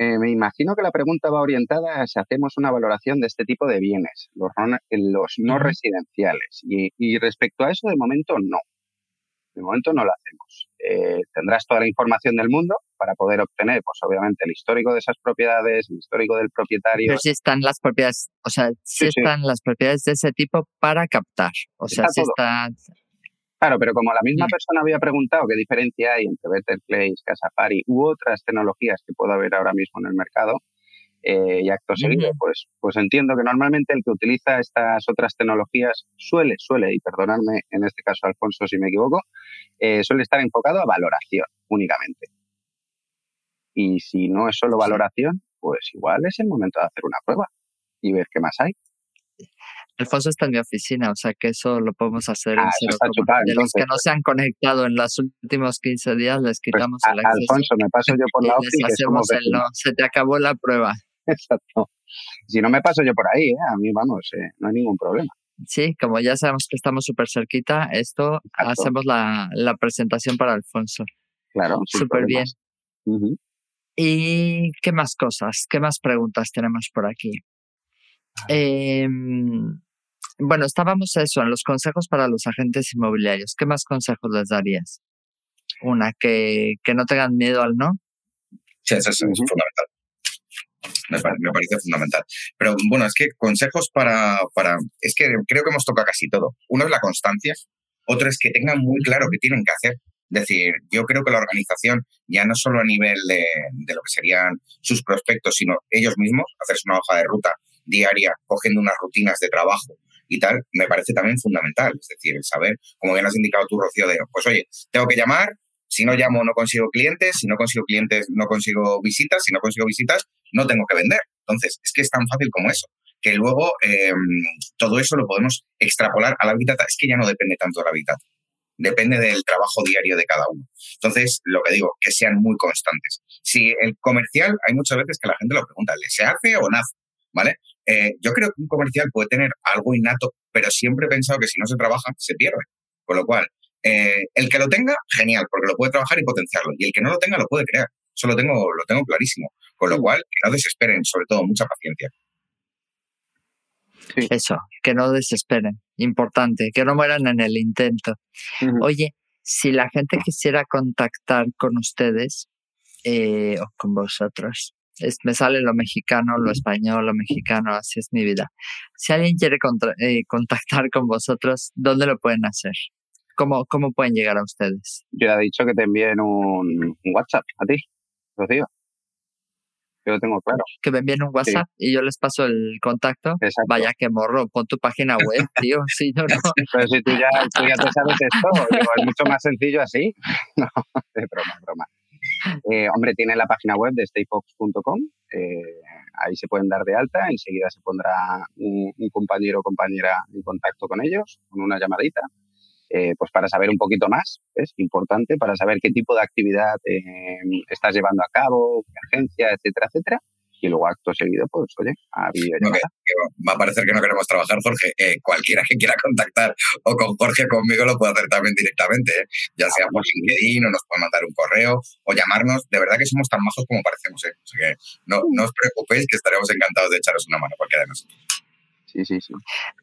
Eh, me imagino que la pregunta va orientada a si hacemos una valoración de este tipo de bienes, los no, los no residenciales. Y, y respecto a eso, de momento no. De momento no lo hacemos. Eh, tendrás toda la información del mundo para poder obtener, pues obviamente, el histórico de esas propiedades, el histórico del propietario. Pero si están las propiedades, o sea, si están las propiedades de ese tipo para captar. O sea, si están... Claro, pero como la misma mm. persona había preguntado qué diferencia hay entre Better Place, Casapari u otras tecnologías que pueda haber ahora mismo en el mercado, eh, y acto seguido, pues, pues entiendo que normalmente el que utiliza estas otras tecnologías suele, suele, y perdonadme en este caso Alfonso si me equivoco, eh, suele estar enfocado a valoración únicamente. Y si no es solo valoración, pues igual es el momento de hacer una prueba y ver qué más hay. Alfonso está en mi oficina, o sea que eso lo podemos hacer en ah, De los que no se han conectado en los últimos 15 días, les pues quitamos el acceso. Alfonso, me paso yo por la oficina. no, se te acabó la prueba. Exacto. Si no me paso yo por ahí, ¿eh? a mí vamos, eh, no hay ningún problema. Sí, como ya sabemos que estamos súper cerquita, esto hacemos la, la, presentación para Alfonso. Claro. Súper bien. ¿Y qué más cosas? ¿Qué más preguntas tenemos por aquí? Eh, bueno, estábamos eso, en los consejos para los agentes inmobiliarios. ¿Qué más consejos les darías? Una, que, que no tengan miedo al no. Sí, eso es fundamental. Me, parece fundamental. Pero bueno, es que consejos para, para... Es que creo que hemos tocado casi todo. Uno es la constancia, otro es que tengan muy claro qué tienen que hacer. Es decir, yo creo que la organización, ya no solo a nivel de, de lo que serían sus prospectos, sino ellos mismos, hacerse una hoja de ruta diaria, cogiendo unas rutinas de trabajo y tal, me parece también fundamental. Es decir, el saber, como bien has indicado tú, Rocío, de, pues oye, tengo que llamar, si no llamo no consigo clientes, si no consigo clientes no consigo visitas, si no consigo visitas no tengo que vender. Entonces, es que es tan fácil como eso, que luego em, todo eso lo podemos extrapolar a la vida. Es que ya no depende tanto de la depende del trabajo diario de cada uno. Entonces, lo que digo, que sean muy constantes. Si el comercial, hay muchas veces que la gente lo pregunta, ¿le se hace o nace? ¿Vale? Eh, yo creo que un comercial puede tener algo innato, pero siempre he pensado que si no se trabaja, se pierde. Con lo cual, eh, el que lo tenga, genial, porque lo puede trabajar y potenciarlo. Y el que no lo tenga, lo puede crear. Eso lo tengo, lo tengo clarísimo. Con lo mm. cual, que no desesperen, sobre todo, mucha paciencia. Eso, que no desesperen. Importante, que no mueran en el intento. Oye, si la gente quisiera contactar con ustedes eh, o con vosotros, me sale lo mexicano, lo español, lo mexicano, así es mi vida. Si alguien quiere eh, contactar con vosotros, ¿dónde lo pueden hacer? ¿Cómo, ¿Cómo pueden llegar a ustedes? Yo he dicho que te envíen un, WhatsApp a ti, Rocío. yo lo tengo claro. Que me envíen un WhatsApp y yo les paso el contacto. Vaya que morro, pon tu página web, tío. Sí, no, no. Pero si tú ya, tú ya te sabes esto, es mucho más sencillo así. No, de broma, broma. Eh, hombre, tiene la página web de stayfox.com. Eh, ahí se pueden dar de alta. Enseguida se pondrá un, compañero o compañera en contacto con ellos, con una llamadita. Eh, pues para saber un poquito más, es importante, para saber qué tipo de actividad estás llevando a cabo, qué agencia, etcétera, etcétera y luego acto seguido, pues oye, a va a parecer que no queremos trabajar, Jorge. Eh, cualquiera que quiera contactar o con Jorge conmigo lo puede hacer también directamente, ¿eh? ya sea por LinkedIn o nos puede mandar un correo o llamarnos. De verdad que somos tan majos como parecemos, ¿eh? Así que no, no os preocupéis que estaremos encantados de echaros una mano cualquiera de nosotros. Sí, sí, sí.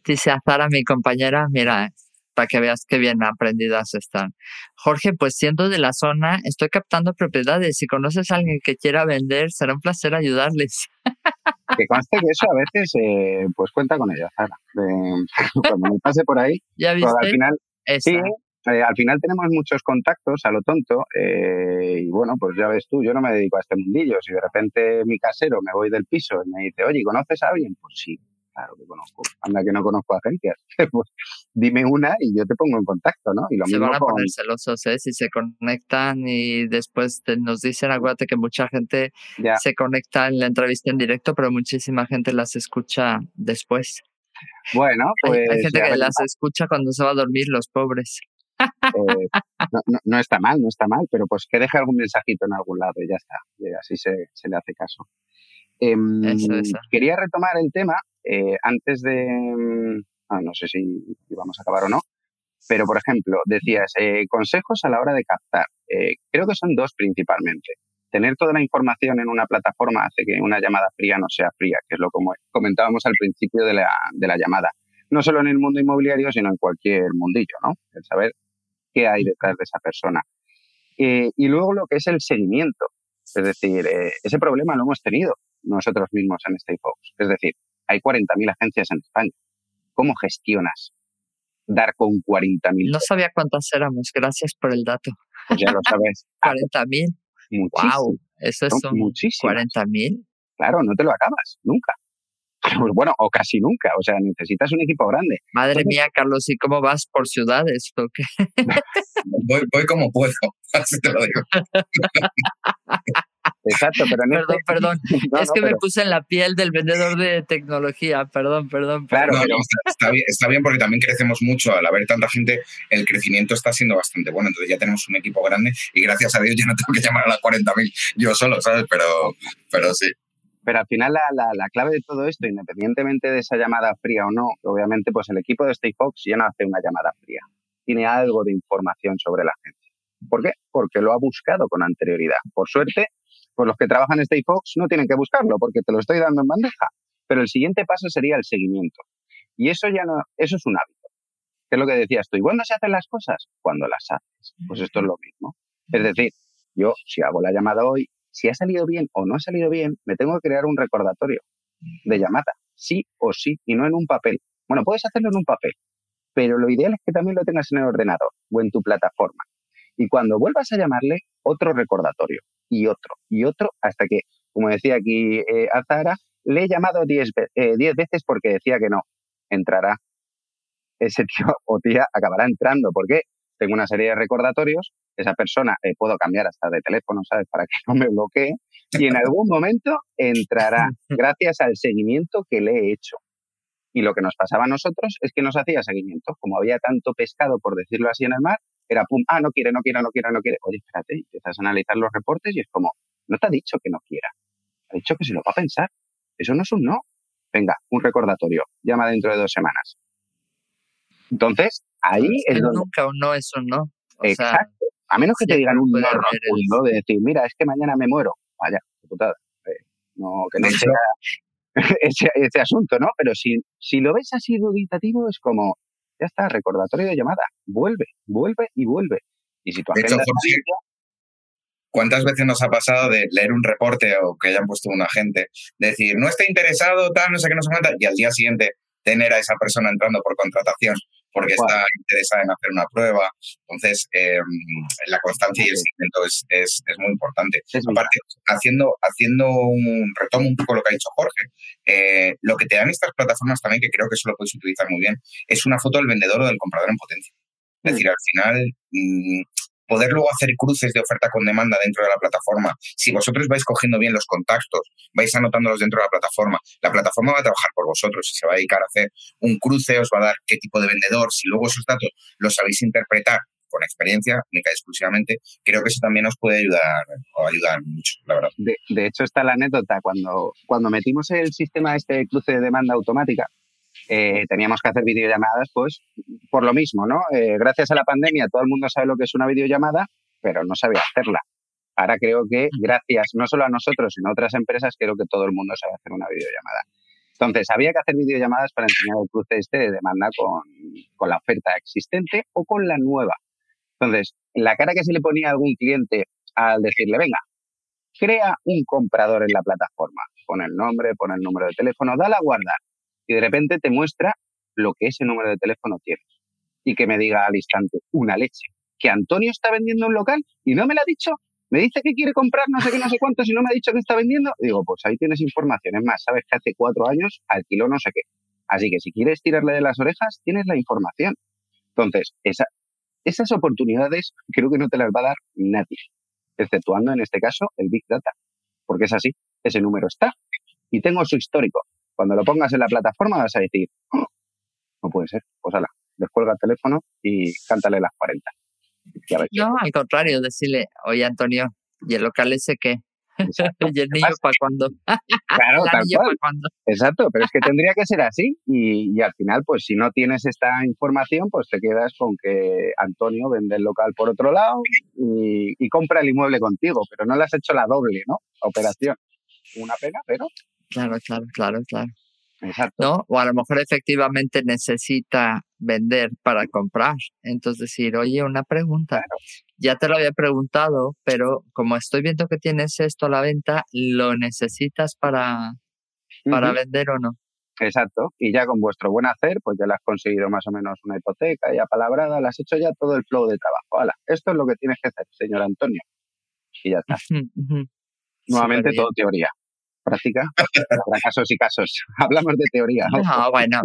Dice Azara, mi compañera, mira, para que veas qué bien aprendidas están. Jorge, pues siendo de la zona, estoy captando propiedades. Si conoces a alguien que quiera vender, será un placer ayudarles. Que conste que eso a veces, eh, pues cuenta con ella, Sara. cuando me pase por ahí, ¿Ya viste? al final, sí, eh, al final tenemos muchos contactos a lo tonto eh, y bueno, pues ya ves tú, yo no me dedico a este mundillo. Si de repente mi casero me voy del piso y me dice, oye, ¿conoces a alguien? Pues sí, Claro que conozco. Anda que no conozco agencias. pues dime una y yo te pongo en contacto, ¿no? Y lo se van a poner celosos, ¿eh? Si se conectan y después nos dicen, acuérdate que mucha gente se conecta en la entrevista en directo, pero muchísima gente las escucha después. Bueno, pues... Hay, gente que las escucha cuando se va a dormir, los pobres. Eh, no, está mal, no está mal, pero pues que deje algún mensajito en algún lado y ya está. Y así se, se le hace caso. Em, quería retomar el tema eh, antes de, mm, ah, no sé si vamos a acabar o no, pero por ejemplo, decías eh, consejos a la hora de captar. Eh, creo que son dos principalmente. Tener toda la información en una plataforma hace que una llamada fría no sea fría, que es lo como comentábamos al principio de la, de la llamada. No solo en el mundo inmobiliario, sino en cualquier mundillo, ¿no? El saber qué hay detrás de esa persona. y luego lo que es el seguimiento. Es decir, ese problema lo hemos tenido nosotros mismos en StayFox. Es decir, hay 40.000 agencias en España. ¿Cómo gestionas dar con 40.000? No sabía cuántas éramos, gracias por el dato. Pues ya lo sabes. 40.000. Wow, eso es muchísimo. 40.000. Claro, no te lo acabas, nunca. Pues bueno, o casi nunca. O sea, necesitas un equipo grande. Madre mía, Carlos, ¿y cómo vas por ciudades? voy, voy como puedo, así te lo digo. Exacto, pero Perdón, este perdón. es que me puse en la piel del vendedor de tecnología. Perdón, perdón. Claro, está, bien, está bien porque también crecemos mucho. Al haber tanta gente, el crecimiento está siendo bastante bueno. Entonces ya tenemos un equipo grande y gracias a Dios ya no tengo que llamar a las 40.000 yo solo, ¿sabes? Pero, pero sí. Pero al final la, la, la, clave de todo esto, independientemente de esa llamada fría o no, obviamente pues el equipo de Stay Fox ya no hace una llamada fría. Tiene algo de información sobre la agencia. ¿Por qué? Porque lo ha buscado con anterioridad. Por suerte, pues los que trabajan en Fox no tienen que buscarlo porque te lo estoy dando en bandeja. Pero el siguiente paso sería el seguimiento. Y eso ya no, eso es un hábito. ¿Qué es lo que decías tú? ¿Y cuándo se hacen las cosas? Cuando las haces. Pues esto es lo mismo. Es decir, yo si hago la llamada hoy, si ha salido bien o no ha salido bien, me tengo que crear un recordatorio de llamada, sí o sí, y no en un papel. Bueno, puedes hacerlo en un papel, pero lo ideal es que también lo tengas en el ordenador o en tu plataforma. Y cuando vuelvas a llamarle, otro recordatorio y otro y otro hasta que, como decía aquí eh, Azara, le he llamado 10 eh, diez veces porque decía que no. Entrará. Ese tío o tía acabará entrando. ¿Por qué? Tengo una serie de recordatorios. Esa persona eh, puedo cambiar hasta de teléfono, ¿sabes? Para que no me bloquee. Y en algún momento entrará gracias al seguimiento que le he hecho. Y lo que nos pasaba a nosotros es que nos hacía seguimiento. Como había tanto pescado, por decirlo así, en el mar, era pum, ah, no quiere, no quiere, no quiere, no quiere. Oye, espérate, empiezas a analizar los reportes y es como, no te ha dicho que no quiera, ha dicho que se lo va a pensar. Eso no es un no. Venga, un recordatorio, llama dentro de dos semanas. Entonces, ahí es, donde... Nunca un no es un no. Exacto. a menos que te digan un no rotundo de decir, mira, es que mañana me muero. Vaya, putada. Eh, no, que no sea ese, ese, asunto, ¿no? Pero si, si lo ves así dubitativo, es como, ya está, recordatorio de llamada. Vuelve, vuelve y vuelve. Y si tu de hecho, ¿cuántas veces nos ha pasado de leer un reporte o que hayan puesto un agente, decir, no está interesado, tal, no sé qué, no se cuenta, y al día siguiente tener a esa persona entrando por contratación porque está interesada en hacer una prueba. Entonces, em, la constancia y el seguimiento es, es, es muy importante. Aparte, haciendo, haciendo un retomo un poco lo que ha dicho Jorge, eh, lo que te dan estas plataformas también, que creo que eso lo puedes utilizar muy bien, es una foto del vendedor o del comprador en potencia. Es mm. decir, al final, mm, poder luego hacer cruces de oferta con demanda dentro de la plataforma. Si vosotros vais cogiendo bien los contactos, vais anotándolos dentro de la plataforma, la plataforma va a trabajar por vosotros se va a dedicar a hacer un cruce, os va a dar qué tipo de vendedor. Si luego esos datos los sabéis interpretar con experiencia, única y exclusivamente, creo que eso también nos puede ayudar o ayudar mucho, la verdad. De, hecho, está la anécdota cuando, cuando metimos el sistema este cruce de demanda automática, eh, teníamos que hacer videollamadas, pues por lo mismo, ¿no? Eh, gracias a la pandemia todo el mundo sabe lo que es una videollamada, pero no sabía hacerla. Ahora creo que gracias no solo a nosotros, sino a otras empresas, creo que todo el mundo sabe hacer una videollamada. Entonces, había que hacer videollamadas para enseñar el cruce este de demanda con, con la oferta existente o con la nueva. Entonces, la cara que se le ponía a algún cliente al decirle, venga, crea un comprador en la plataforma, pon el nombre, pon el número de teléfono, dale a guardar y de repente te muestra lo que ese número de teléfono tiene. Y que me diga al instante, una leche, que Antonio está vendiendo un local y no me lo ha dicho, me dice que quiere comprar no sé qué, no sé cuánto, si no me ha dicho que está vendiendo, digo, pues ahí tienes información. Es más, sabes que hace cuatro años alquiló no sé qué. Así que si quieres tirarle de las orejas, tienes la información. Entonces, esa, esas oportunidades creo que no te las va a dar nadie, exceptuando en este caso el Big Data, porque es así, ese número está y tengo su histórico. Cuando lo pongas en la plataforma vas a decir, oh, no puede ser, pues ala, descuelga el teléfono y cántale las 40. No, al contrario, decirle, oye Antonio, ¿y el local ese qué? ¿Y el niño para cuándo? Claro, tal cual. Exacto, pero es que tendría que ser así y, al final, pues si no tienes esta información, pues te quedas con que Antonio vende el local por otro lado y, y compra el inmueble contigo, pero no le has hecho la doble, ¿no? Operación. Una pena, pero Claro, claro, claro, claro. Exacto. ¿No? O a lo mejor efectivamente necesita vender para comprar. Entonces decir, oye, una pregunta. Ya te lo había preguntado, pero como estoy viendo que tienes esto a la venta, ¿lo necesitas para, para vender o no? Exacto. Y ya con vuestro buen hacer, pues ya le has conseguido más o menos una hipoteca ya palabrada, le has hecho ya todo el flow de trabajo. Hala, esto es lo que tienes que hacer, señor Antonio. Y ya está. Nuevamente todo teoría práctica para casos y casos. Hablamos de teoría. ¿no? bueno,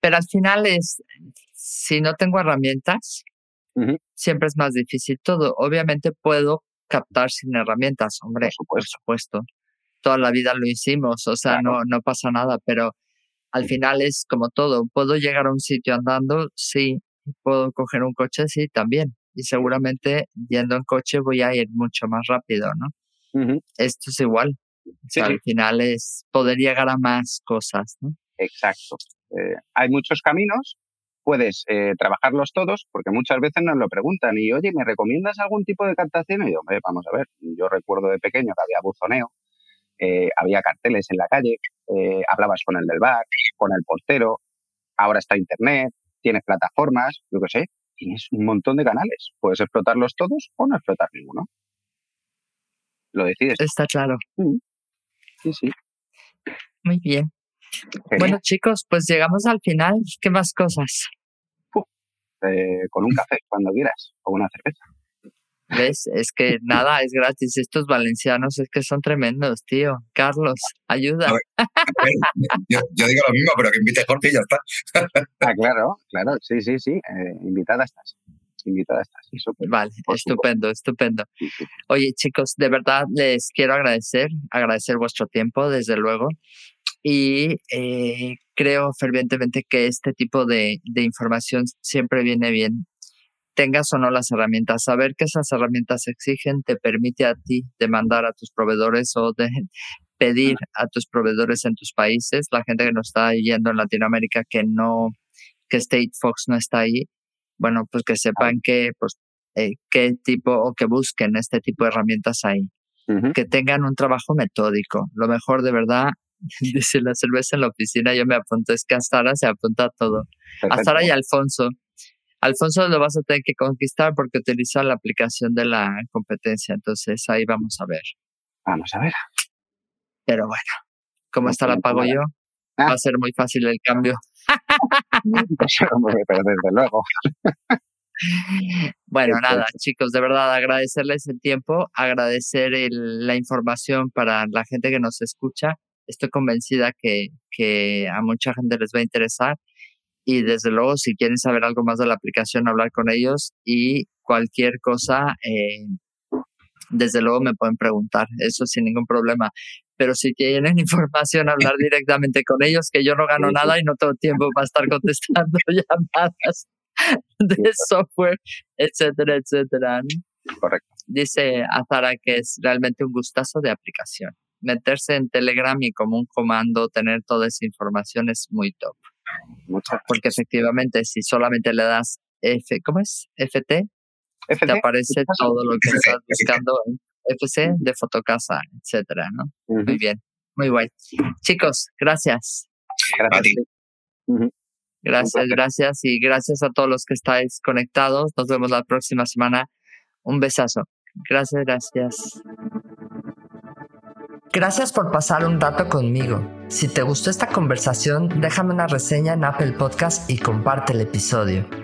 pero al final es, si no tengo herramientas, siempre es más difícil todo. Obviamente puedo captar sin herramientas, hombre, por supuesto. Toda la vida lo hicimos, o sea, no, no pasa nada, pero al final es como todo. ¿Puedo llegar a un sitio andando? Sí. ¿Puedo coger un coche? Sí, también. Y seguramente yendo en coche voy a ir mucho más rápido, ¿no? Esto es igual al final es poder llegar a más cosas, ¿no? Exacto. Eh, hay muchos caminos, puedes eh, trabajarlos todos, porque muchas veces nos lo preguntan y, oye, ¿me recomiendas algún tipo de captación? Y yo, vamos a ver, yo recuerdo de pequeño que había buzoneo, eh, había carteles en la calle, hablabas con el del bar, con el portero, ahora está Internet, tienes plataformas, yo qué sé, tienes un montón de canales. Puedes explotarlos todos o no explotar ninguno. Lo decides. Está claro. Mm. Sí, sí. Muy bien. Bueno, chicos, pues llegamos al final. ¿Qué más cosas? Eh, con un café, cuando quieras, o una cerveza. ¿Ves? Es que nada, es gratis. Estos valencianos es que son tremendos, tío. Carlos, ayuda. yo, digo lo mismo, pero que invite Jorge y ya está. ah, claro, claro, sí, sí, sí. Eh, invitada estás invitada estás. vale, estupendo, estupendo. Oye, chicos, de verdad les quiero agradecer, agradecer vuestro tiempo, desde luego. Y eh, creo fervientemente que este tipo de, de información siempre viene bien tengas o no las herramientas, saber que esas herramientas exigen te permite a ti demandar a tus proveedores o de pedir a tus proveedores en tus países, la gente que nos está yendo en Latinoamérica que no, que State Fox no está ahí, bueno, pues que sepan que, pues, eh, qué tipo o que busquen este tipo de herramientas ahí. Que tengan un trabajo metódico. Lo mejor de verdad, dice la cerveza en la oficina, yo me apunto, es que hasta ahora se apunta todo. Hasta ahora y Alfonso. Alfonso lo vas a tener que conquistar porque utiliza la aplicación de la competencia. Entonces ahí vamos a ver. Vamos a ver. Pero bueno, como está la pago yo, va a ser muy fácil el cambio. pero desde luego. Bueno, nada, chicos, de verdad agradecerles el tiempo, agradecer la información para la gente que nos escucha. Estoy convencida que, que a mucha gente les va a interesar y desde luego si quieren saber algo más de la aplicación, hablar con ellos y cualquier cosa, eh, desde luego me pueden preguntar, eso sin ningún problema. Pero si tienen información, hablar directamente con ellos, que yo no gano nada y no tengo tiempo para estar contestando llamadas de software, etcétera, etcétera. Correcto. Dice Azara que es realmente un gustazo de aplicación. Meterse en Telegram y como un comando, tener toda esa información es muy top. Porque efectivamente, si solamente le das F, ¿cómo es? FT, te aparece todo lo que estás buscando en FC de Fotocasa, etcétera, ¿no? Muy bien, muy guay. Chicos, gracias. Gracias. Gracias, gracias y gracias a todos los que estáis conectados. Nos vemos la próxima semana. Un besazo. Gracias, gracias. Gracias por pasar un rato conmigo. Si te gustó esta conversación, déjame una reseña en Apple Podcast y comparte el episodio.